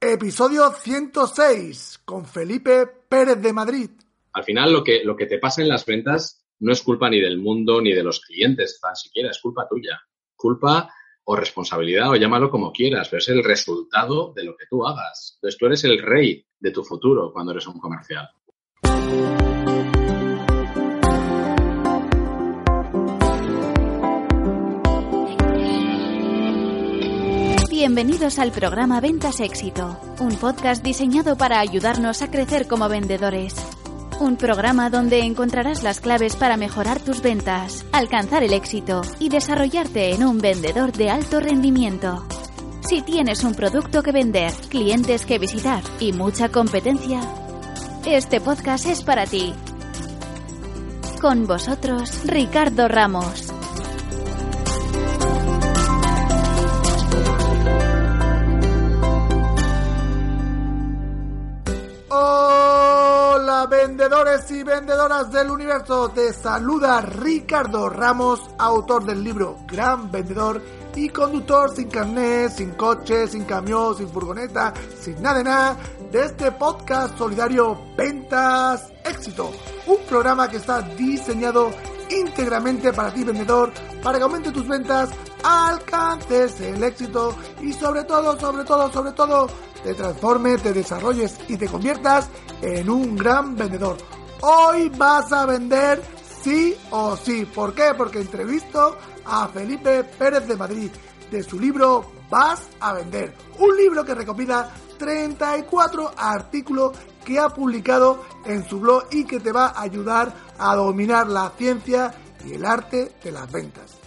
episodio 106, con Felipe Pérez de Madrid. Al final, lo que, lo que te pasa en las ventas no es culpa ni del mundo ni de los clientes, tan siquiera, es culpa tuya. Culpa o responsabilidad, o llámalo como quieras, pero es el resultado de lo que tú hagas. Entonces, tú eres el rey de tu futuro cuando eres un comercial. Bienvenidos al programa Ventas Éxito, un podcast diseñado para ayudarnos a crecer como vendedores. Un programa donde encontrarás las claves para mejorar tus ventas, alcanzar el éxito y desarrollarte en un vendedor de alto rendimiento. Si tienes un producto que vender, clientes que visitar y mucha competencia, este podcast es para ti. Con vosotros, Ricardo Ramos. Vendedores y vendedoras del universo, te saluda Ricardo Ramos, autor del libro Gran Vendedor y conductor sin carnet, sin coche, sin camión, sin furgoneta, sin nada de nada, de este podcast solidario Ventas Éxito, un programa que está diseñado íntegramente para ti vendedor, para que aumente tus ventas, alcances el éxito y sobre todo, sobre todo, sobre todo, te transformes, te desarrolles y te conviertas en un gran vendedor. Hoy vas a vender sí o sí. ¿Por qué? Porque entrevisto a Felipe Pérez de Madrid de su libro Vas a vender. Un libro que recopila 34 artículos que ha publicado en su blog y que te va a ayudar a dominar la ciencia y el arte de las ventas.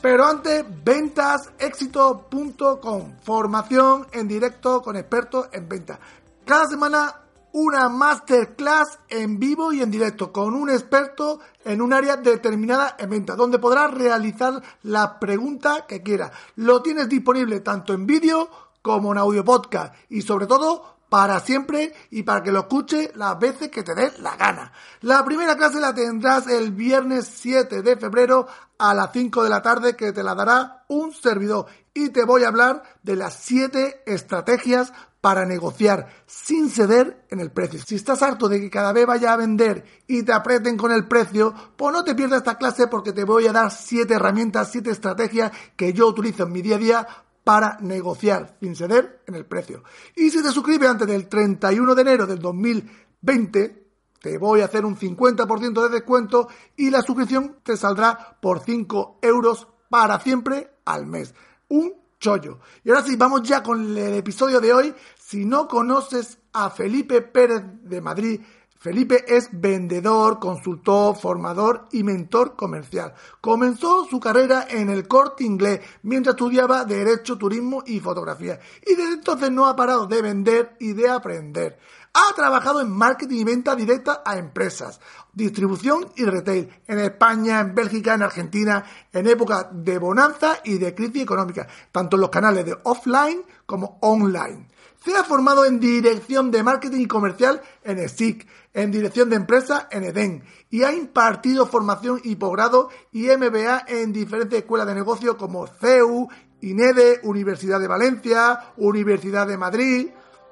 Pero antes, ventasexito.com, formación en directo con expertos en ventas. Cada semana una masterclass en vivo y en directo con un experto en un área determinada en venta, donde podrás realizar la pregunta que quieras. Lo tienes disponible tanto en vídeo como en audio podcast y sobre todo para siempre y para que lo escuche las veces que te dé la gana. La primera clase la tendrás el viernes 7 de febrero a las 5 de la tarde que te la dará un servidor y te voy a hablar de las 7 estrategias para negociar sin ceder en el precio. Si estás harto de que cada vez vaya a vender y te aprieten con el precio, pues no te pierdas esta clase porque te voy a dar 7 herramientas, 7 estrategias que yo utilizo en mi día a día para negociar sin ceder en el precio. Y si te suscribes antes del 31 de enero del 2020, te voy a hacer un 50% de descuento y la suscripción te saldrá por 5 euros para siempre al mes. Un chollo. Y ahora sí, vamos ya con el episodio de hoy. Si no conoces a Felipe Pérez de Madrid, Felipe es vendedor, consultor, formador y mentor comercial. Comenzó su carrera en el corte inglés mientras estudiaba Derecho, Turismo y Fotografía. Y desde entonces no ha parado de vender y de aprender. Ha trabajado en marketing y venta directa a empresas, distribución y retail, en España, en Bélgica, en Argentina, en época de bonanza y de crisis económica, tanto en los canales de offline como online. Se ha formado en dirección de marketing y comercial en ESIC, en dirección de empresa en EDEN y ha impartido formación y posgrado y MBA en diferentes escuelas de negocio como CEU, INEDE, Universidad de Valencia, Universidad de Madrid,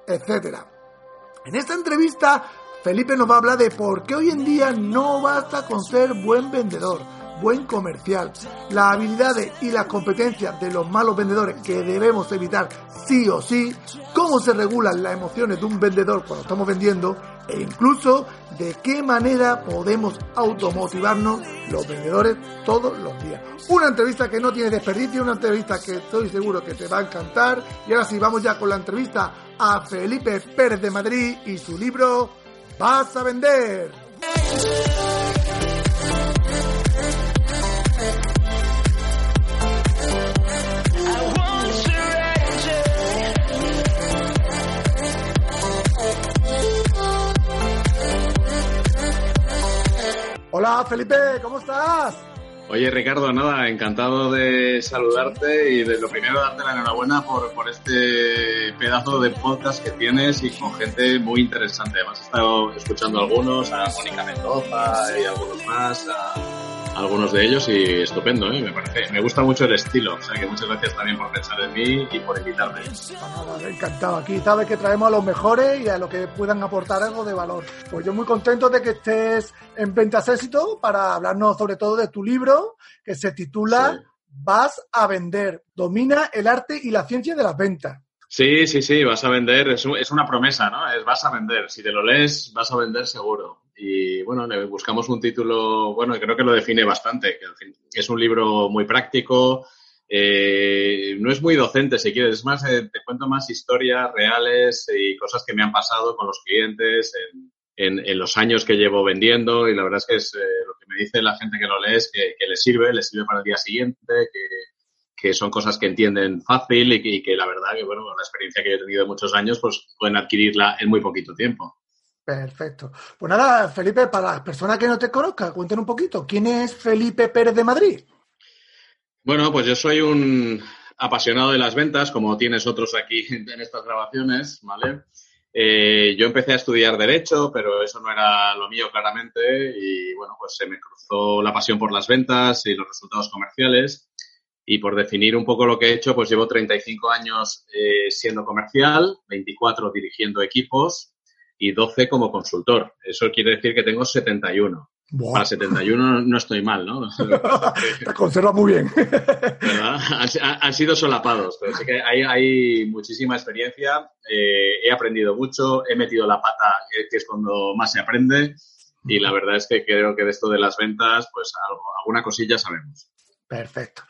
etc. En esta entrevista, Felipe nos va a hablar de por qué hoy en día no basta con ser buen vendedor buen comercial, las habilidades y las competencias de los malos vendedores que debemos evitar sí o sí, cómo se regulan las emociones de un vendedor cuando estamos vendiendo e incluso de qué manera podemos automotivarnos los vendedores todos los días. Una entrevista que no tiene desperdicio, una entrevista que estoy seguro que te va a encantar. Y ahora sí, vamos ya con la entrevista a Felipe Pérez de Madrid y su libro Vas a vender. Hola Felipe, ¿cómo estás? Oye Ricardo, nada, encantado de saludarte y de lo primero darte la enhorabuena por, este pedazo de podcast que tienes y con gente muy interesante. Además he estado escuchando algunos, a Mónica Mendoza y algunos más, algunos de ellos y estupendo, ¿eh? me parece. Me gusta mucho el estilo, o sea que muchas gracias también por pensar en mí y por invitarme. encantado. Aquí sabes que traemos a los mejores y a los que puedan aportar algo de valor. Pues yo muy contento de que estés en Ventas Éxito para hablarnos sobre todo de tu libro que se titula Vas a vender, domina el arte y la ciencia de las ventas. Sí, sí, sí, vas a vender, es, es una promesa, ¿no? Es vas a vender, si te lo lees vas a vender seguro. Y bueno, buscamos un título, bueno, creo que lo define bastante, que es un libro muy práctico, eh, no es muy docente si quieres, es más, eh, te cuento más historias reales y cosas que me han pasado con los clientes en, los años que llevo vendiendo y la verdad es que es eh, lo que me dice la gente que lo lee es que, que les sirve, les sirve para el día siguiente, que, son cosas que entienden fácil y que, y que, la verdad que, bueno, la experiencia que he tenido de muchos años, pues pueden adquirirla en muy poquito tiempo. Perfecto. Pues nada, Felipe, para las personas que no te conozcan, cuenten un poquito. ¿Quién es Felipe Pérez de Madrid? Bueno, pues yo soy un apasionado de las ventas, como tienes otros aquí en estas grabaciones, ¿vale? Eh, yo empecé a estudiar Derecho, pero eso no era lo mío claramente y bueno, pues se me cruzó la pasión por las ventas y los resultados comerciales. Y por definir un poco lo que he hecho, pues llevo 35 años eh, siendo comercial, 24 dirigiendo equipos y 12 como consultor. Eso quiere decir que tengo 71. Para 71 no estoy mal, ¿no? Te conserva muy bien. Han, sido solapados, pero sí que hay, hay muchísima experiencia. Eh, he aprendido mucho, he metido la pata, que es cuando más se aprende. Y la verdad es que creo que de esto de las ventas, pues algo, alguna cosilla sabemos. Perfecto.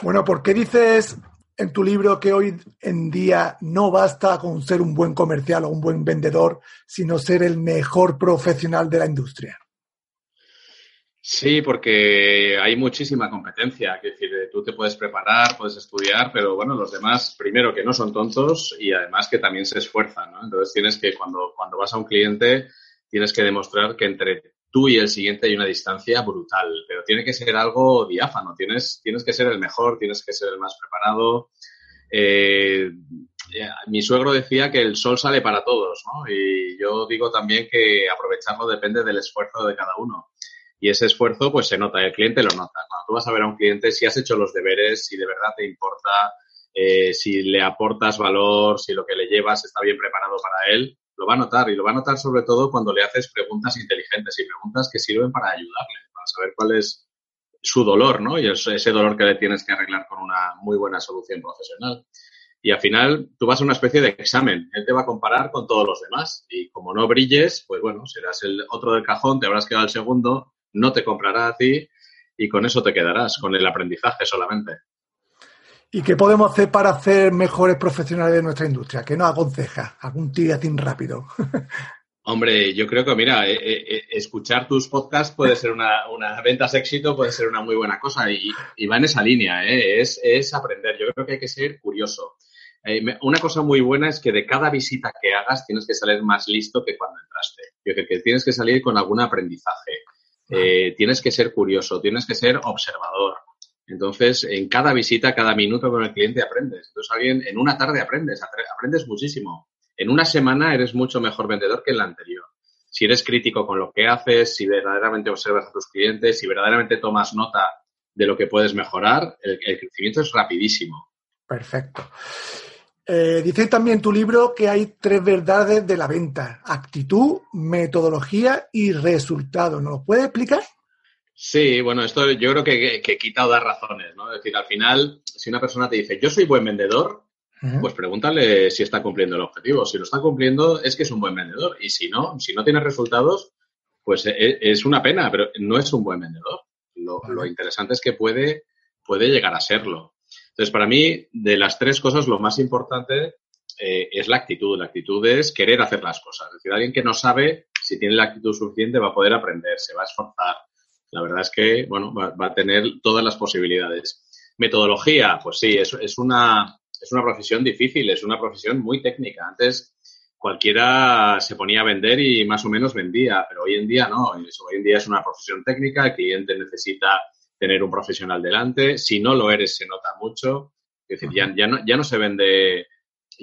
Bueno, ¿por qué dices en tu libro que hoy en día no basta con ser un buen comercial o un buen vendedor, sino ser el mejor profesional de la industria. Sí, porque hay muchísima competencia. Es decir, tú te puedes preparar, puedes estudiar, pero bueno, los demás, primero que no son tontos y además que también se esfuerzan, ¿no? Entonces tienes que, cuando, cuando vas a un cliente, tienes que demostrar que entre tú y el siguiente hay una distancia brutal, pero tiene que ser algo diáfano, tienes, tienes que ser el mejor, tienes que ser el más preparado. Eh, mi suegro decía que el sol sale para todos. Y yo digo también que aprovecharlo depende del esfuerzo de cada uno. Y ese esfuerzo, pues se nota, el cliente lo nota. Cuando tú vas a ver a un cliente, si has hecho los deberes, si de verdad te importa, eh, si le aportas valor, si lo que le llevas está bien preparado para él, lo va a notar y lo va a notar sobre todo cuando le haces preguntas inteligentes y preguntas que sirven para ayudarle, para saber cuál es su dolor, ¿no? Y ese dolor que le tienes que arreglar con una muy buena solución profesional. Y al final tú vas a una especie de examen. Él te va a comparar con todos los demás. Y como no brilles, pues bueno, serás el otro del cajón, te habrás quedado el segundo, no te comprará a ti y con eso te quedarás, con el aprendizaje solamente. ¿Y qué podemos hacer para hacer mejores profesionales de nuestra industria? ¿Qué nos aconseja? ¿Algún tiratín rápido? Hombre, yo creo que, mira, eh, eh, eh, escuchar tus podcasts puede ser una, una ventas éxito, puede ser una muy buena cosa y, va en esa línea, es, es, aprender. Yo creo que hay que ser curioso. una cosa muy buena es que de cada visita que hagas tienes que salir más listo que cuando entraste. Yo creo que tienes que salir con algún aprendizaje. tienes que ser curioso, tienes que ser observador. Entonces, en cada visita, cada minuto con el cliente aprendes. Entonces, alguien, en una tarde aprendes, aprendes muchísimo. En una semana eres mucho mejor vendedor que en la anterior. Si eres crítico con lo que haces, si verdaderamente observas a tus clientes, si verdaderamente tomas nota de lo que puedes mejorar, el, crecimiento es rapidísimo. Perfecto. Eh, dice también tu libro que hay tres verdades de la venta, actitud, metodología y resultado. ¿Nos lo puedes explicar? Sí, bueno, esto yo creo que, que, quita o da razones, ¿no? Es decir, al final, si una persona te dice, yo soy buen vendedor, pues pregúntale si está cumpliendo el objetivo. Si lo está cumpliendo, es que es un buen vendedor. Y si no, si no tiene resultados, pues e, es una pena, pero no es un buen vendedor. Lo, interesante es que puede, puede llegar a serlo. Entonces, para mí, de las tres cosas, lo más importante eh, es la actitud. La actitud es querer hacer las cosas. Es decir, alguien que no sabe si tiene la actitud suficiente va a poder aprender, se va a esforzar, la verdad es que, bueno, va, a tener todas las posibilidades. Metodología, pues sí, es, es, una, es una profesión difícil, es una profesión muy técnica. Antes cualquiera se ponía a vender y más o menos vendía, pero hoy en día no. Hoy en día es una profesión técnica, el cliente necesita tener un profesional delante. Si no lo eres, se nota mucho. Es decir, ya, ya, no, ya no se vende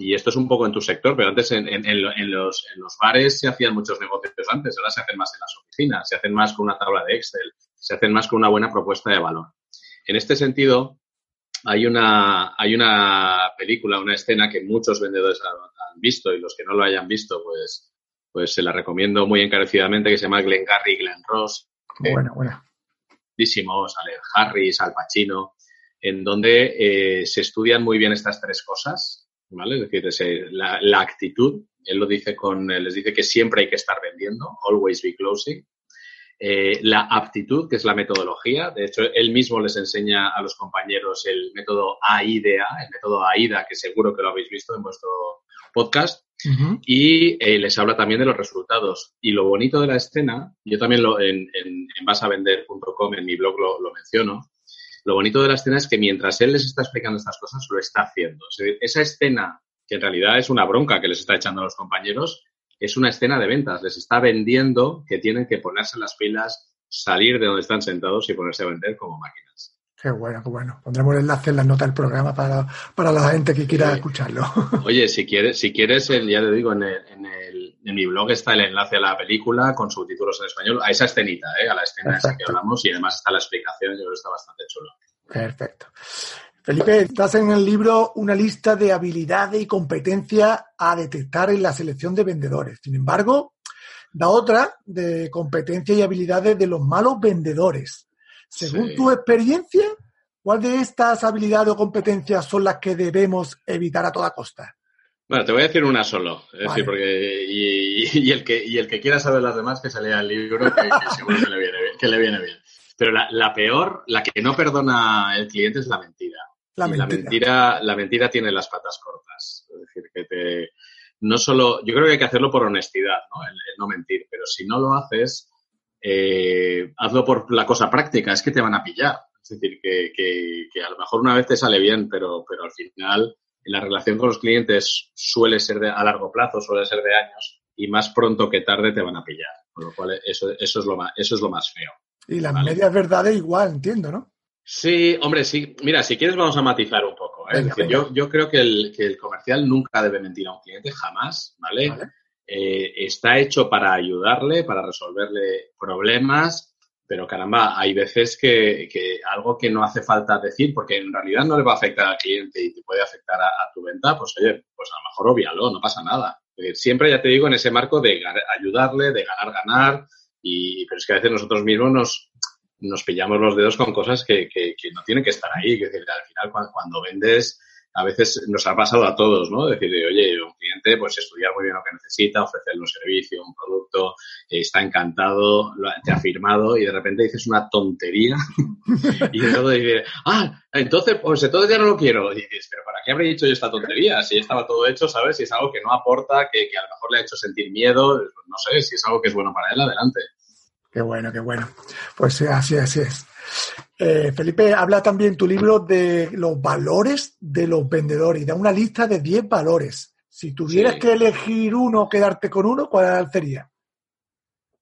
y esto es un poco en tu sector, pero antes en, los, bares se hacían muchos negocios antes, ahora se hacen más en las oficinas, se hacen más con una tabla de Excel. se hacen más con una buena propuesta de valor. En este sentido, hay una, hay una película, una escena que muchos vendedores han, visto y los que no lo hayan visto, pues, pues se la recomiendo muy encarecidamente, que se llama Glenn Gary, Glenn Ross. Bueno, bueno. Sale Harris, Al Pacino, en donde eh, se estudian muy bien estas tres cosas, ¿vale? Es decir, la, la, actitud, él lo dice con, les dice que siempre hay que estar vendiendo, always be closing. Eh, la aptitud, que es la metodología. De hecho, él mismo les enseña a los compañeros el método AIDA, el método AIDA, que seguro que lo habéis visto en vuestro podcast. Y eh, les habla también de los resultados. Y lo bonito de la escena, yo también lo, en, en, en basavender.com, en mi blog lo, lo, menciono, lo bonito de la escena es que mientras él les está explicando estas cosas, lo está haciendo. esa escena, que en realidad es una bronca que les está echando a los compañeros, es una escena de ventas. Les está vendiendo que tienen que ponerse las pilas, salir de donde están sentados y ponerse a vender como máquinas. Qué bueno, qué bueno. Pondremos el enlace en las notas del programa para, para la gente que quiera escucharlo. Oye, si quieres, si quieres, ya te digo, en, el, en, el, en, mi blog está el enlace a la película con subtítulos en español, a esa escenita, ¿eh? a la escena esa que hablamos y además está la explicación, yo creo que está bastante chulo. Perfecto. Felipe, estás en el libro una lista de habilidades y competencias a detectar en la selección de vendedores. Sin embargo, da otra de competencias y habilidades de los malos vendedores. Según sí. tu experiencia, ¿cuál de estas habilidades o competencias son las que debemos evitar a toda costa? Bueno, te voy a decir una solo. Es vale. decir, porque y, y, el que, y el que quiera saber las demás, que se lea el libro, que, que seguro que le viene bien. Que le viene bien. Pero la, la, peor, la que no perdona el cliente es la mentira. La mentira. la mentira. La mentira tiene las patas cortas. Es decir, que te. No solo. Yo creo que hay que hacerlo por honestidad, ¿no? El, el no mentir. Pero si no lo haces, eh, hazlo por la cosa práctica, es que te van a pillar. Es decir, que, que, que, a lo mejor una vez te sale bien, pero, pero al final la relación con los clientes suele ser de, a largo plazo, suele ser de años y más pronto que tarde te van a pillar. Con lo cual, eso, eso, es, lo más, eso es lo más feo. Y las ¿vale? medias verdades igual, entiendo, ¿no? Sí, hombre, sí. Mira, si quieres vamos a matizar un poco. ¿eh? Venga, es decir, yo, yo, creo que el, que el, comercial nunca debe mentir a un cliente, jamás, ¿vale? ¿Vale? Eh, está hecho para ayudarle, para resolverle problemas, pero caramba, hay veces que, que, algo que no hace falta decir, porque en realidad no le va a afectar al cliente y te puede afectar a, tu venta, pues oye, pues a lo mejor obvialo, no pasa nada. Siempre, ya te digo, en ese marco de ayudarle, de ganar, ganar, y, pero es que a veces nosotros mismos nos, nos pillamos los dedos con cosas que, que, que no tienen que estar ahí. Que decir, al final, cuando, vendes, a veces nos ha pasado a todos, ¿no? Decir, oye, pues estudiar muy bien lo que necesita, ofrecerle un servicio, un producto, eh, está encantado, te ha firmado y de repente dices una tontería y todo dice, ah, entonces, pues entonces ya no lo quiero. Y dices, pero ¿para qué habré dicho yo esta tontería? Si estaba todo hecho, ¿sabes? Si es algo que no aporta, que, que a lo mejor le ha hecho sentir miedo, no sé, si es algo que es bueno para él, adelante. Qué bueno, qué bueno. Pues así, así es. Eh, Felipe, habla también tu libro de los valores de los vendedores y da una lista de 10 valores. Si tuvieras sí. que elegir uno o quedarte con uno, ¿cuál sería?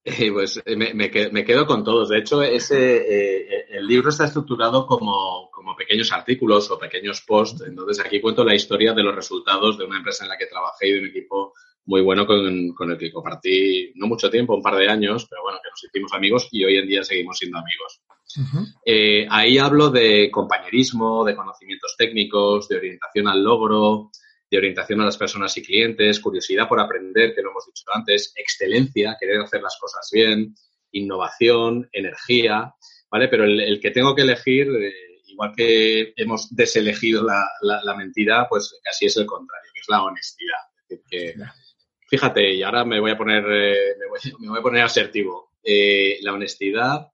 Eh, pues me, me, me, quedo con todos. De hecho, ese, eh, el libro está estructurado como, como, pequeños artículos o pequeños posts. Entonces, aquí cuento la historia de los resultados de una empresa en la que trabajé y de un equipo muy bueno con, con, el que compartí no mucho tiempo, un par de años, pero bueno, que nos hicimos amigos y hoy en día seguimos siendo amigos. Uh -huh. eh, ahí hablo de compañerismo, de conocimientos técnicos, de orientación al logro, de orientación a las personas y clientes, curiosidad por aprender, que lo hemos dicho antes, excelencia, querer hacer las cosas bien, innovación, energía, ¿vale? Pero el, el que tengo que elegir, eh, igual que hemos deselegido la, la, la, mentira, pues casi es el contrario, que es la honestidad. Es decir, que, fíjate, y ahora me voy a poner, eh, me, voy, me, voy, a poner asertivo. Eh, la honestidad,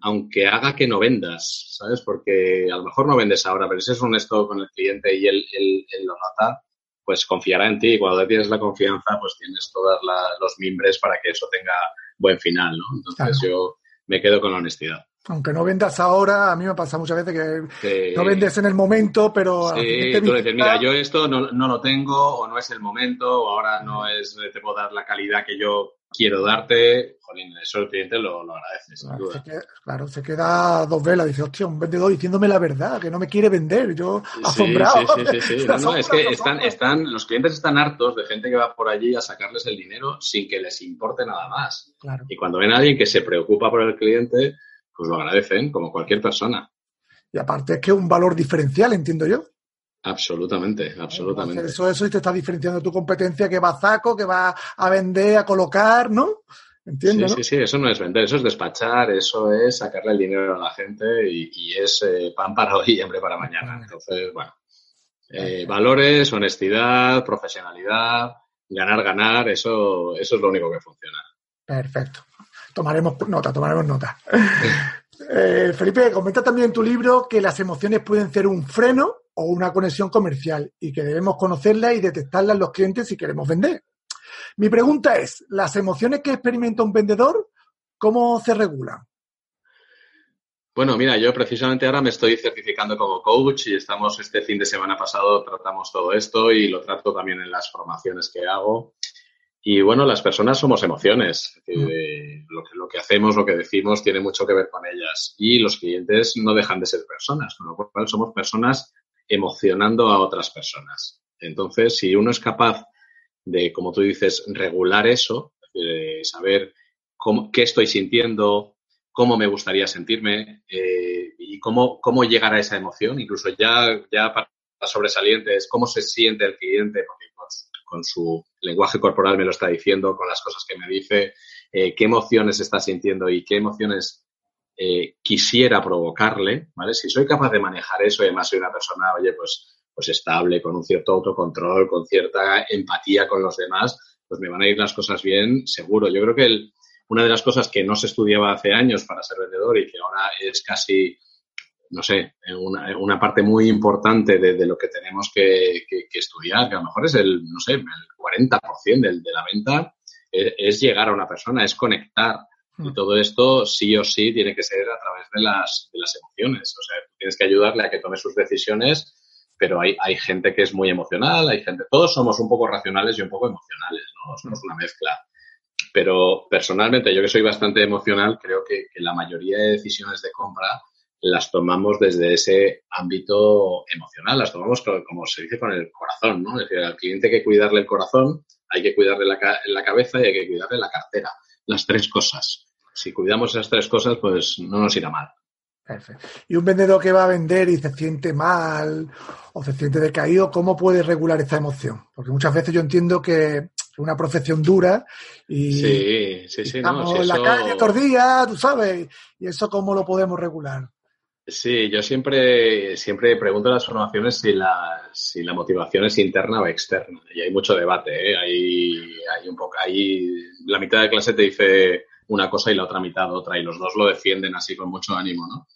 aunque haga que no vendas, ¿sabes? Porque a lo mejor no vendes ahora, pero si es honesto con el cliente y él, él, él lo nota, pues confiará en ti. Y cuando tienes la confianza, pues tienes todos los mimbres para que eso tenga buen final, ¿no? Entonces claro. yo me quedo con la honestidad aunque no vendas ahora, a mí me pasa muchas veces que sí. no vendes en el momento, pero... Sí, tú le dices, mira, yo esto no, no, lo tengo, o no es el momento, o ahora no es, te puedo dar la calidad que yo quiero darte, jolín, eso el cliente lo, lo agradece, sin claro, duda. Se queda, claro, se queda dos velas, dice, hostia, un vendedor diciéndome la verdad, que no me quiere vender, yo asombrado. Sí, sí, sí, sí. No, no, es que están, están, los clientes están hartos de gente que va por allí a sacarles el dinero sin que les importe nada más. Claro. Y cuando ven a alguien que se preocupa por el cliente pues lo agradecen, como cualquier persona. Y aparte es que es un valor diferencial, entiendo yo. Absolutamente, absolutamente. Eso, eso y te está diferenciando tu competencia que va a saco, que va a vender, a colocar, ¿no? Entiendo. Sí, sí, sí, eso no es vender, eso es despachar, eso es sacarle el dinero a la gente y, es eh, pan para hoy y hambre para mañana. Entonces, bueno, eh, valores, honestidad, profesionalidad, ganar, ganar, eso, eso es lo único que funciona. Perfecto. Tomaremos nota, tomaremos nota. Eh, Felipe, comenta también en tu libro que las emociones pueden ser un freno o una conexión comercial y que debemos conocerlas y detectarlas en los clientes si queremos vender. Mi pregunta es, ¿las emociones que experimenta un vendedor, cómo se regulan? Bueno, mira, yo precisamente ahora me estoy certificando como coach y estamos este fin de semana pasado tratamos todo esto y lo trato también en las formaciones que hago. Y bueno, las personas somos emociones. lo, que, lo que hacemos, lo que decimos, tiene mucho que ver con ellas. Y los clientes no dejan de ser personas, con lo cual somos personas emocionando a otras personas. Entonces, si uno es capaz de, como tú dices, regular eso, de saber cómo, qué estoy sintiendo, cómo me gustaría sentirme eh, y cómo, cómo llegar a esa emoción, incluso ya, ya para sobresalientes, cómo se siente el cliente, porque con su lenguaje corporal me lo está diciendo, con las cosas que me dice, eh, qué emociones está sintiendo y qué emociones eh, quisiera provocarle, ¿vale? Si soy capaz de manejar eso y además soy una persona, oye, pues pues estable, con un cierto autocontrol, con cierta empatía con los demás, pues me van a ir las cosas bien, seguro. Yo creo que una de las cosas que no se estudiaba hace años para ser vendedor y que ahora es casi, no sé, una, una parte muy importante de, lo que tenemos que, estudiar, que a lo mejor es el, no sé, el 40% de, de la venta, es, es, llegar a una persona, es conectar. Y mm. todo esto sí o sí tiene que ser a través de las, de las emociones. O sea, tienes que ayudarle a que tome sus decisiones pero hay, hay gente que es muy emocional, hay gente, todos somos un poco racionales y un poco emocionales, ¿no? Somos una mezcla. Pero personalmente, yo que soy bastante emocional, creo que, la mayoría de decisiones de compra las tomamos desde ese ámbito emocional, las tomamos como se dice con el corazón, ¿no? Es decir, al cliente hay que cuidarle el corazón, hay que cuidarle la, la cabeza y hay que cuidarle la cartera. Las tres cosas. Si cuidamos esas tres cosas, pues no nos irá mal. Y un vendedor que va a vender y se siente mal o se siente decaído, ¿cómo puede regular esta emoción? Porque muchas veces yo entiendo que es una profesión dura y sí, sí, sí, estamos en la calle todos días, tú sabes, y eso cómo lo podemos regular. Sí, yo siempre, siempre pregunto en las formaciones si la, si la motivación es interna o externa. Y hay mucho debate, ¿eh? Hay, hay un poco, hay, la mitad de clase te dice una cosa y la otra mitad otra, y los dos lo defienden así con mucho ánimo, ¿no?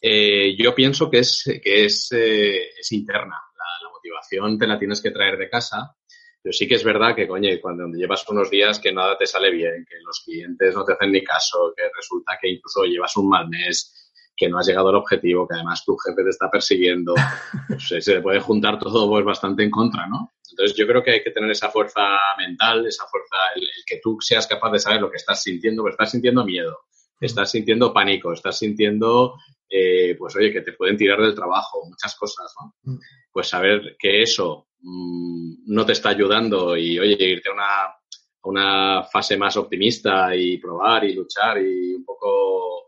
Eh, yo pienso que es, que es, eh, es interna. La, motivación te la tienes que traer de casa. Pero sí que es verdad que, coño, cuando llevas unos días que nada te sale bien, que los clientes no te hacen ni caso, que resulta que incluso llevas un mal mes, que no has llegado al objetivo, que además tu jefe te está persiguiendo, pues se puede juntar todo pues, bastante en contra, ¿no? Entonces yo creo que hay que tener esa fuerza mental, esa fuerza, el, el que tú seas capaz de saber lo que estás sintiendo, porque estás sintiendo miedo, estás sintiendo pánico, estás sintiendo eh, pues oye, que te pueden tirar del trabajo, muchas cosas, ¿no? Mm. Pues saber que eso mm, no te está ayudando y, oye, irte a una, una fase más optimista y probar y luchar y un poco,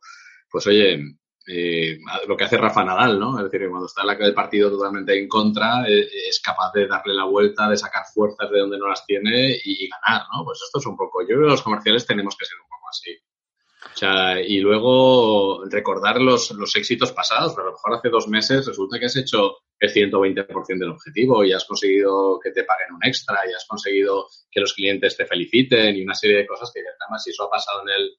pues oye, eh, lo que hace Rafa Nadal, ¿no? Es decir, cuando está el partido totalmente en contra, eh, es capaz de darle la vuelta, de sacar fuerzas de donde no las tiene y, ganar, ¿no? Pues esto es un poco, yo creo que los comerciales tenemos que ser un poco así. O sea, y luego recordar los, los éxitos pasados, pero a lo mejor hace dos meses resulta que has hecho el 120% del objetivo y has conseguido que te paguen un extra y has conseguido que los clientes te feliciten y una serie de cosas que además si eso ha pasado en el,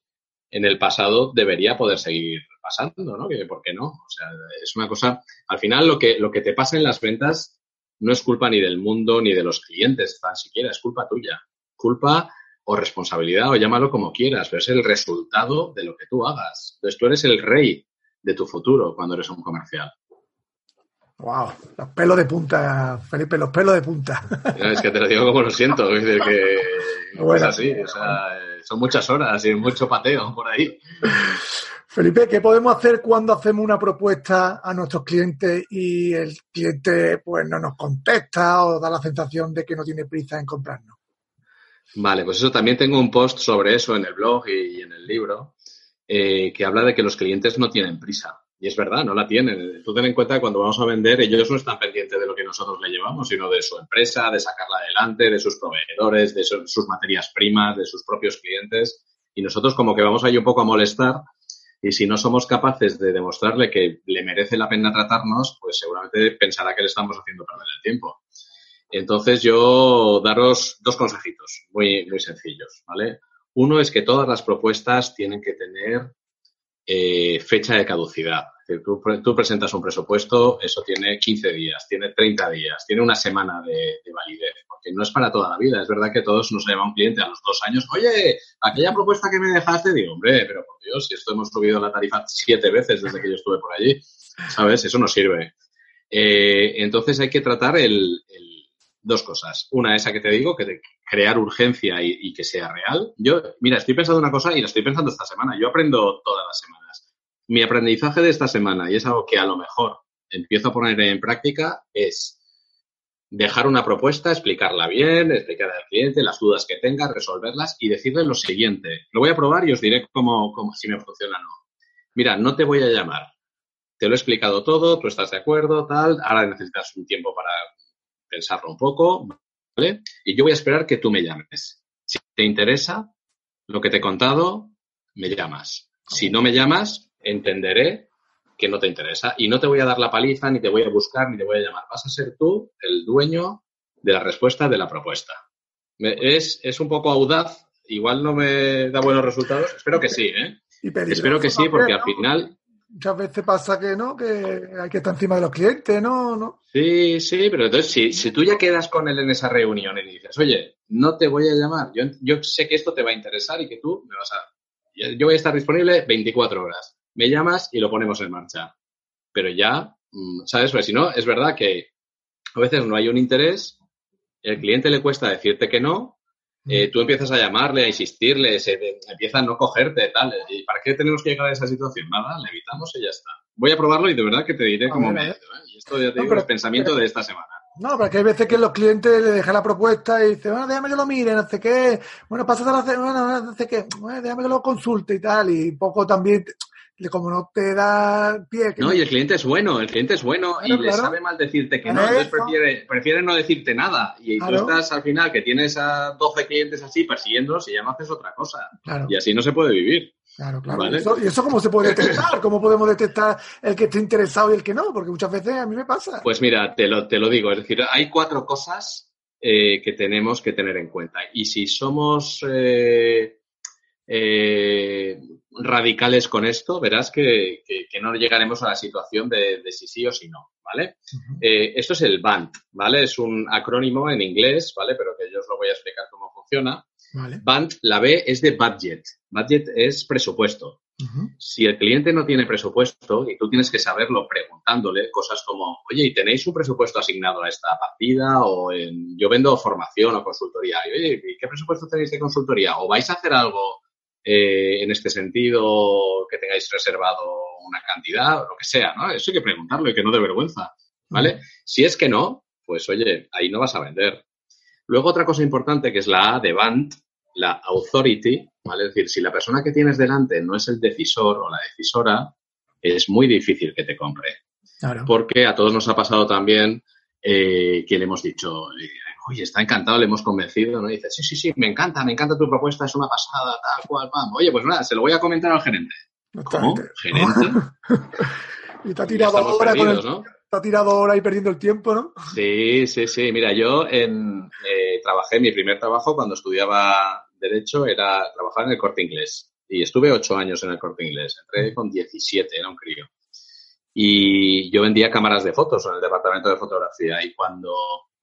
en el pasado debería poder seguir pasando, ¿no? Que, ¿Por qué no? O sea, es una cosa, al final lo que, lo que te pasa en las ventas no es culpa ni del mundo ni de los clientes, tan siquiera, es culpa tuya. Culpa o responsabilidad, o llámalo como quieras, pero es el resultado de lo que tú hagas. Entonces tú eres el rey de tu futuro cuando eres un comercial. Wow, los pelos de punta, Felipe, los pelos de punta. es que te lo digo como lo siento, es que es así, o sea, son muchas horas y mucho pateo por ahí. Felipe, ¿qué podemos hacer cuando hacemos una propuesta a nuestros clientes y el cliente pues no nos contesta o da la sensación de que no tiene prisa en comprarnos? Vale, pues eso también tengo un post sobre eso en el blog y, en el libro. eh, que habla de que los clientes no tienen prisa. Y es verdad, no la tienen. Tú ten en cuenta que cuando vamos a vender, ellos no están pendientes de lo que nosotros le llevamos, sino de su empresa, de sacarla adelante, de sus proveedores, de sus materias primas, de sus propios clientes. Y nosotros como que vamos ahí un poco a molestar y si no somos capaces de demostrarle que le merece la pena tratarnos, pues seguramente pensará que le estamos haciendo perder el tiempo. Entonces yo daros dos consejitos muy, muy sencillos, ¿vale? Uno es que todas las propuestas tienen que tener eh, fecha de caducidad. tú, presentas un presupuesto, eso tiene 15 días, tiene 30 días, tiene una semana de, validez, porque no es para toda la vida. Es verdad que todos nos llama un cliente a los dos años, oye, aquella propuesta que me dejaste, digo, hombre, pero por Dios, si esto hemos subido la tarifa siete veces desde que yo estuve por allí, ¿sabes? Eso no sirve. Eh, entonces hay que tratar el, dos cosas. Una, esa que te digo, que de crear urgencia y, que sea real. Yo, mira, estoy pensando una cosa y la estoy pensando esta semana. Yo aprendo todas las semanas. Mi aprendizaje de esta semana, y es algo que a lo mejor empiezo a poner en práctica, es dejar una propuesta, explicarla bien, explicar al cliente las dudas que tenga, resolverlas y decirle lo siguiente. Lo voy a probar y os diré cómo, cómo si me funciona o no. Mira, no te voy a llamar. Te lo he explicado todo, tú estás de acuerdo, tal. Ahora necesitas un tiempo para pensarlo un poco, ¿vale? Y yo voy a esperar que tú me llames. Si te interesa lo que te he contado, me llamas. Si no me llamas, entenderé que no te interesa y no te voy a dar la paliza, ni te voy a buscar, ni te voy a llamar. Vas a ser tú el dueño de la respuesta de la propuesta. Es, es un poco audaz, igual no me da buenos resultados. Espero que sí, ¿eh? Espero que sí, porque al final muchas veces pasa que no, que hay que estar encima de los clientes, ¿no? ¿No? Sí, sí, pero entonces si, si tú ya quedas con él en esa reunión y dices, oye, no te voy a llamar, yo, yo sé que esto te va a interesar y que tú me vas a... Yo voy a estar disponible 24 horas. Me llamas y lo ponemos en marcha. Pero ya, mm, ¿sabes? Pues si no, es verdad que a veces no hay un interés, el cliente le cuesta decirte que no, eh, tú empiezas a llamarle, a insistirle, se, empieza a no cogerte, tal. ¿Y para qué tenemos que llegar a esa situación? Nada, le evitamos y ya está. Voy a probarlo y de verdad que te diré cómo me... ¿eh? Y esto ya te digo, es pensamiento de esta semana. No, porque hay veces que los clientes le dejan la propuesta y dicen, bueno, déjame que lo mire, no sé qué. Bueno, pasa a la semana, no sé qué. Bueno, déjame que lo consulte y tal. Y poco también como no te da pie. no, y el cliente es bueno, el cliente es bueno y le sabe mal decirte que no, entonces prefiere, prefiere, no decirte nada. Y tú estás al final que tienes a 12 clientes así persiguiéndolos y ya no haces otra cosa. Y así no se puede vivir. Claro, claro. ¿Y eso cómo se puede detectar? ¿Cómo podemos detectar el que esté interesado y el que no? Porque muchas veces a mí me pasa. Pues mira, te lo, te lo digo. Es decir, hay cuatro cosas eh, que tenemos que tener en cuenta. Y si somos eh, eh, radicales con esto, verás que, no llegaremos a la situación de, si sí o si no, ¿vale? Eh, esto es el BANT, ¿vale? Es un acrónimo en inglés, ¿vale? Pero que yo os lo voy a explicar cómo funciona. BANT, la B es de budget. Budget es presupuesto. Si el cliente no tiene presupuesto y tú tienes que saberlo preguntándole cosas como, oye, ¿y tenéis un presupuesto asignado a esta partida? O en, yo vendo formación o consultoría. Oye, ¿qué presupuesto tenéis de consultoría? ¿O vais a hacer algo eh, en este sentido, que tengáis reservado una cantidad, o lo que sea, ¿no? Eso hay que preguntarlo y que no dé vergüenza, ¿vale? Si es que no, pues oye, ahí no vas a vender. Luego otra cosa importante que es la A de BANT, la authority, ¿vale? Es decir, si la persona que tienes delante no es el decisor o la decisora, es muy difícil que te compre. Porque a todos nos ha pasado también eh, que le hemos dicho, oye, está encantado, le hemos convencido, ¿no? Y dice, sí, sí, sí, me encanta, me encanta tu propuesta, es una pasada, tal cual, pam. Oye, pues nada, se lo voy a comentar al gerente. ¿Cómo? ¿Gerente? y te ha tirado ahora ¿no? Ha tirado ahora y perdiendo el tiempo, ¿no? Sí, sí, sí. Mira, yo eh, trabajé, mi primer trabajo cuando estudiaba Derecho era trabajar en el corte inglés. Y estuve ocho años en el corte inglés. Entré con 17, era un crío. Y yo vendía cámaras de fotos en el departamento de fotografía. Y cuando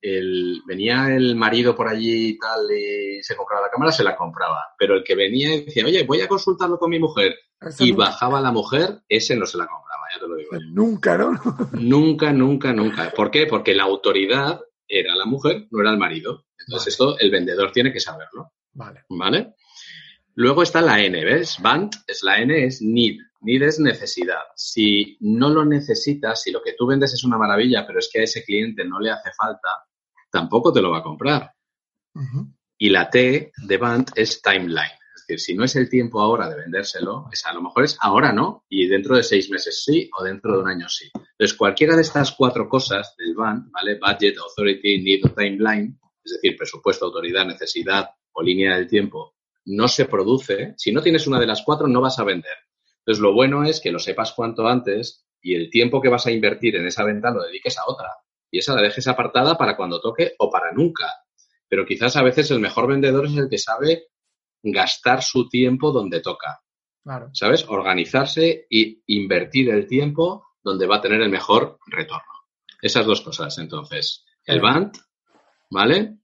el, venía el marido por allí y tal y se compraba la cámara, se la compraba. Pero el que venía y decía, oye, voy a consultarlo con mi mujer y bajaba la mujer, ese no se la compraba, ya te lo digo. Nunca, ¿no? nunca, nunca, nunca. ¿Por qué? Porque la autoridad era la mujer, no era el marido. Entonces esto el vendedor tiene que saberlo. Vale. ¿Vale? Luego está la N, ¿ves? Band es la N, es need. Need es necesidad. Si no lo necesitas, si lo que tú vendes es una maravilla, pero es que a ese cliente no le hace falta, tampoco te lo va a comprar. Y la T de Band es timeline. Es decir, si no es el tiempo ahora de vendérselo, es, a lo mejor es ahora no, y dentro de seis meses sí, o dentro de un año sí. Entonces, cualquiera de estas cuatro cosas del BAN, ¿vale? Budget, Authority, Need o Timeline, es decir, presupuesto, autoridad, necesidad o línea del tiempo, no se produce. Si no tienes una de las cuatro, no vas a vender. Entonces, lo bueno es que lo sepas cuanto antes y el tiempo que vas a invertir en esa venta lo dediques a otra. Y esa la dejes apartada para cuando toque o para nunca. Pero quizás a veces el mejor vendedor es el que sabe gastar su tiempo donde toca. Claro. ¿Sabes? Organizarse y invertir el tiempo donde va a tener el mejor retorno. Esas dos cosas, entonces. El BANT, ¿vale?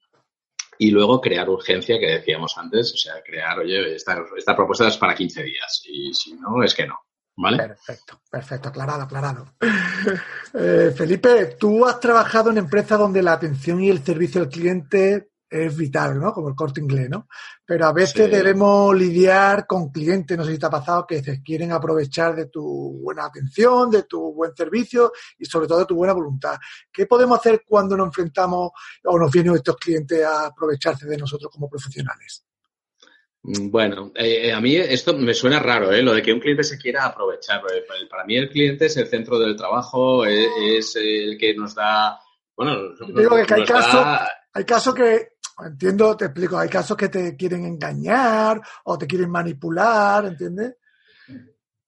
Y luego crear urgencia, que decíamos antes, o sea, crear, oye, esta, esta propuesta es para 15 días y si no, es que no. ¿Vale? Perfecto, perfecto, aclarado, aclarado. Eh, Felipe, tú has trabajado en empresas donde la atención y el servicio al cliente es vital, ¿no? Como el corte inglés, ¿no? Pero a veces Sí. debemos lidiar con clientes, no sé si te ha pasado, que se quieren aprovechar de tu buena atención, de tu buen servicio y sobre todo de tu buena voluntad. ¿Qué podemos hacer cuando nos enfrentamos o nos vienen estos clientes a aprovecharse de nosotros como profesionales? Mm, Bueno, eh, a mí esto me suena raro, ¿eh? Lo de que un cliente se quiera aprovechar. porque Para mí el cliente es el centro del trabajo, es, es el que nos da, bueno, Digo que hay nos casos- da- Hay casos que, entiendo, te explico, hay casos que te quieren engañar o te quieren manipular, ¿entiendes?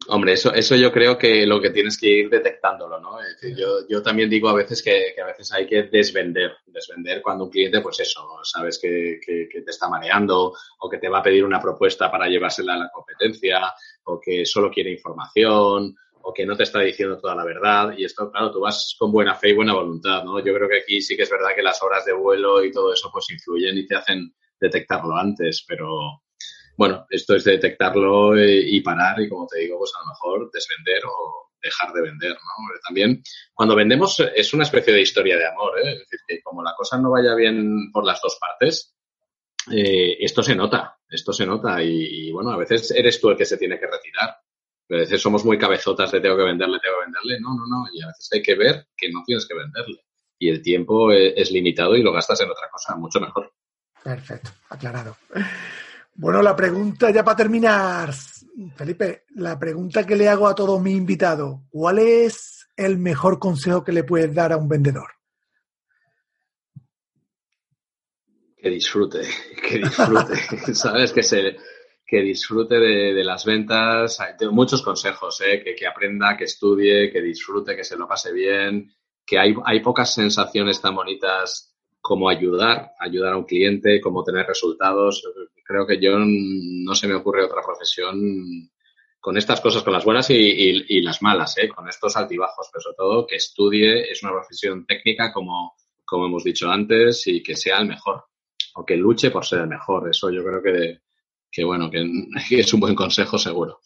Hombre, eso, eso yo creo que lo que tienes que ir detectándolo, ¿no? Yo, yo también digo a veces que, que a veces hay que desvender, desvender cuando un cliente, pues eso, sabes que, que- que te está mareando o que te va a pedir una propuesta para llevársela a la competencia o que solo quiere información o que no te está diciendo toda la verdad. Y esto, claro, tú vas con buena fe y buena voluntad, ¿no? Yo creo que aquí sí que es verdad que las horas de vuelo y todo eso pues influyen y te hacen detectarlo antes, pero bueno, esto es detectarlo eh, y parar y como te digo, pues a lo mejor desvender o dejar de vender, ¿no? También cuando vendemos eh, es una especie de historia de amor, ¿eh? Es decir, que como la cosa no vaya bien por las dos partes, eh, esto se nota, esto se nota y, bueno, a veces eres tú el que se tiene que retirar. A veces somos muy cabezotas de tengo que venderle, tengo que venderle. No, no, no. Y a veces hay que ver que no tienes que venderle. Y el tiempo es limitado y lo gastas en otra cosa mucho mejor. Perfecto, aclarado. Bueno, la pregunta ya para terminar, Felipe, la pregunta que le hago a todos mis invitados, ¿cuál es el mejor consejo que le puedes dar a un vendedor? Que disfrute, que disfrute, ¿sabes? Que se, que disfrute de, de las ventas. Hay- Tengo muchos consejos, ¿eh? que, que aprenda, que estudie, que disfrute, que se lo pase bien, que hay, hay pocas sensaciones tan bonitas como ayudar, ayudar a un cliente, como tener resultados. Creo que yo no se me ocurre otra profesión con estas cosas, con las buenas y, las malas, ¿eh? con estos altibajos, pero sobre todo que estudie, es una profesión técnica como, como hemos dicho antes, y que sea el mejor, o que luche por ser el mejor. Eso yo creo que, que bueno, que es un buen consejo seguro.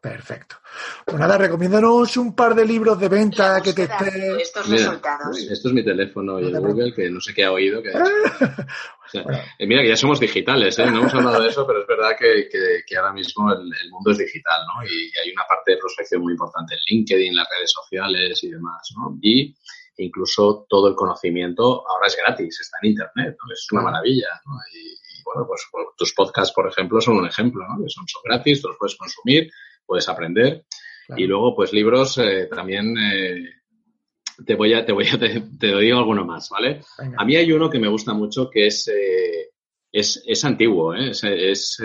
Perfecto. Pues nada, recomiéndanos un par de libros de venta La que te búsqueda esté... de estos Mira, resultados. esto es mi teléfono y el Google, que no sé qué ha oído. Que ha dicho. O sea, Bueno. eh, mira que ya somos digitales, ¿eh? no hemos hablado de eso, pero es verdad que, que- que ahora mismo el, el mundo es digital, ¿no? Y, hay una parte de prospección muy importante en LinkedIn, las redes sociales y demás, ¿no? Y incluso todo el conocimiento ahora es gratis, está en Internet, ¿no? Es una maravilla, ¿no? Y, y, bueno, pues pues, tus podcasts, por ejemplo, son un ejemplo, ¿no? Que son, son gratis, tú los puedes consumir, puedes aprender. Claro. Y luego, pues libros eh, también eh, te voy a, te voy a, te, te digo alguno más, ¿vale? Venga. A mí hay uno que me gusta mucho que es, eh, es, es antiguo, ¿eh? es, es,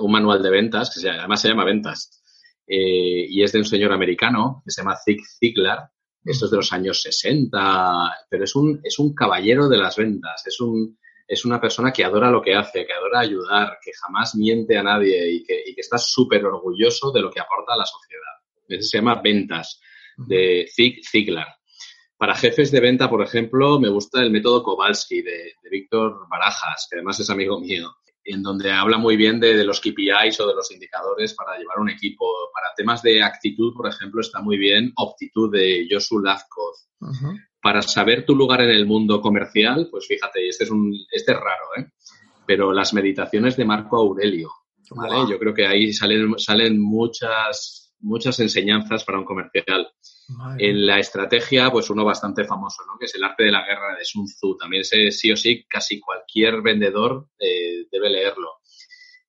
un manual de ventas, que se además se llama Ventas, y es de un señor americano que se llama Zig Ziglar. Esto es de los años 60, pero es un, es un caballero de las ventas, es, un, es una persona que adora lo que hace, que adora ayudar, que jamás miente a nadie y que, y que está súper orgulloso de lo que aporta a la sociedad. Ese se llama Ventas, de Zig Ziglar. Para jefes de venta, por ejemplo, me gusta el método Kowalski de, de Víctor Barajas, que además es amigo mío, en donde habla muy bien de, de los KPIs o de los indicadores para llevar un equipo. Para temas de actitud, por ejemplo, está muy bien Optitud de Josu Lazkoz. Ujú. Para saber tu lugar en el mundo comercial, pues fíjate, este es, un, este es raro, ¿eh? pero las meditaciones de Marco Aurelio, ¿vale? Yo creo que ahí salen, salen muchas, muchas enseñanzas para un comercial. Madre. En la estrategia, pues uno bastante famoso, ¿no? Que es el arte de la guerra de Sun Tzu. También ese sí o sí, casi cualquier vendedor eh, debe leerlo.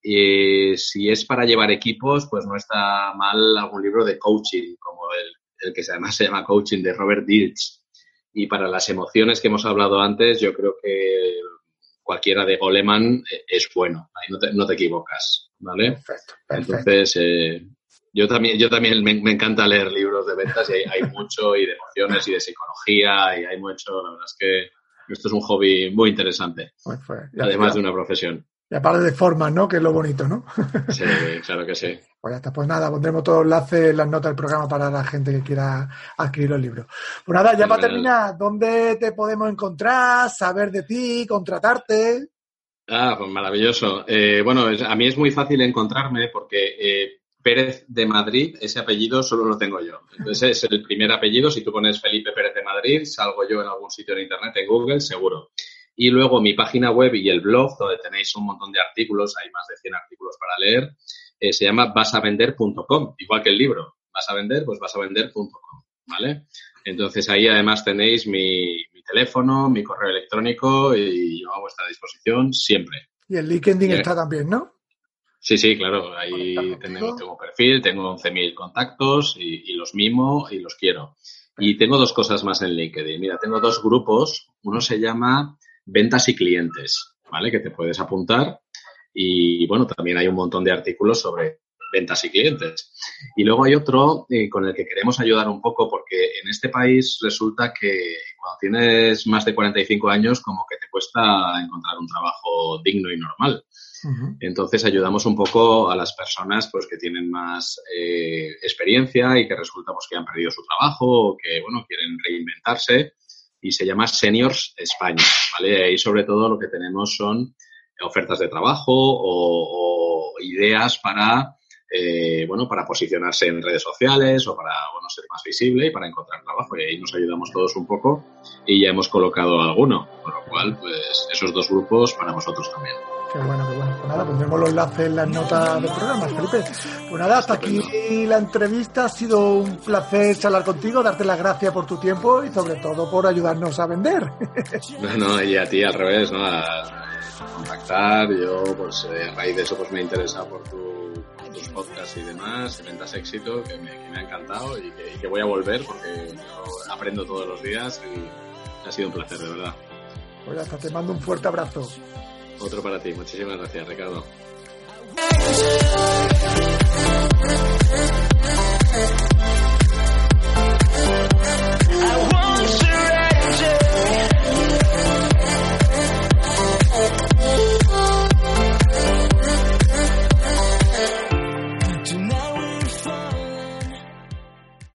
Y si es para llevar equipos, pues no está mal algún libro de coaching, como el, el que además se llama Coaching de Robert Dilch. Y para las emociones que hemos hablado antes, yo creo que cualquiera de Goleman eh, es bueno. Ahí no te, no te equivocas, ¿vale? Perfecto, perfecto. Entonces, eh, yo también, yo también me, me, encanta leer libros de ventas y hay, hay, mucho y de emociones y de psicología y hay mucho, la verdad es que esto es un hobby muy interesante, además de una profesión. Y aparte de formas, ¿no? Que es lo bonito, ¿no? Sí, claro que sí. Pues ya está, pues nada, pondremos todos los enlaces en las notas del programa para la gente que quiera adquirir los libros. Pues nada, ya para terminar, ¿dónde te podemos encontrar, saber de ti, contratarte? Ah, pues maravilloso. Eh, bueno, a mí es muy fácil encontrarme porque eh, Pérez de Madrid, ese apellido solo lo tengo yo. Entonces es el primer apellido. Si tú pones Felipe Pérez de Madrid, salgo yo en algún sitio en internet, en Google, seguro. Y luego mi página web y el blog, donde tenéis un montón de artículos, hay más de 100 artículos para leer, eh, se llama vasavender.com, igual que el libro. Vas a vender, pues vasavender.com, ¿vale? Entonces ahí además tenéis mi, mi teléfono, mi correo electrónico y yo a vuestra disposición siempre. Y el LinkedIn está también, ¿no? Sí, sí, claro. Ahí tengo, tengo perfil, tengo 11.000 contactos y, y los mimo y los quiero. Y tengo dos cosas más en LinkedIn. Mira, tengo dos grupos. Uno se llama Ventas y Clientes, ¿vale? Que te puedes apuntar. Y bueno, también hay un montón de artículos sobre ventas y clientes. Y luego hay otro eh, con el que queremos ayudar un poco porque en este país resulta que cuando tienes más de 45 años como que te cuesta encontrar un trabajo digno y normal. Entonces ayudamos un poco a las personas pues que tienen más eh, experiencia y que resulta pues, que han perdido su trabajo o que bueno quieren reinventarse y se llama Seniors España, ¿vale? Ahí sobre todo lo que tenemos son ofertas de trabajo o, o ideas para eh, bueno para posicionarse en redes sociales o para bueno ser más visible y para encontrar trabajo y ahí nos ayudamos todos un poco y ya hemos colocado alguno, con lo cual pues esos dos grupos para vosotros también. Qué bueno, qué bueno. Pues nada, pondremos los enlaces en las notas del programa, Felipe. Pues nada, hasta aquí la entrevista. Ha sido un placer charlar contigo, darte las gracias por tu tiempo y sobre todo por ayudarnos a vender. No, no, y a ti al revés, ¿no? A, contactar, yo pues eh, a raíz de eso pues me he interesado por, tu, por tus podcasts y demás, Ventas Éxito, que me, que me ha encantado y que, y que voy a volver porque yo aprendo todos los días y ha sido un placer, de verdad. Pues hasta te mando un fuerte abrazo. Otro para ti, muchísimas gracias Ricardo.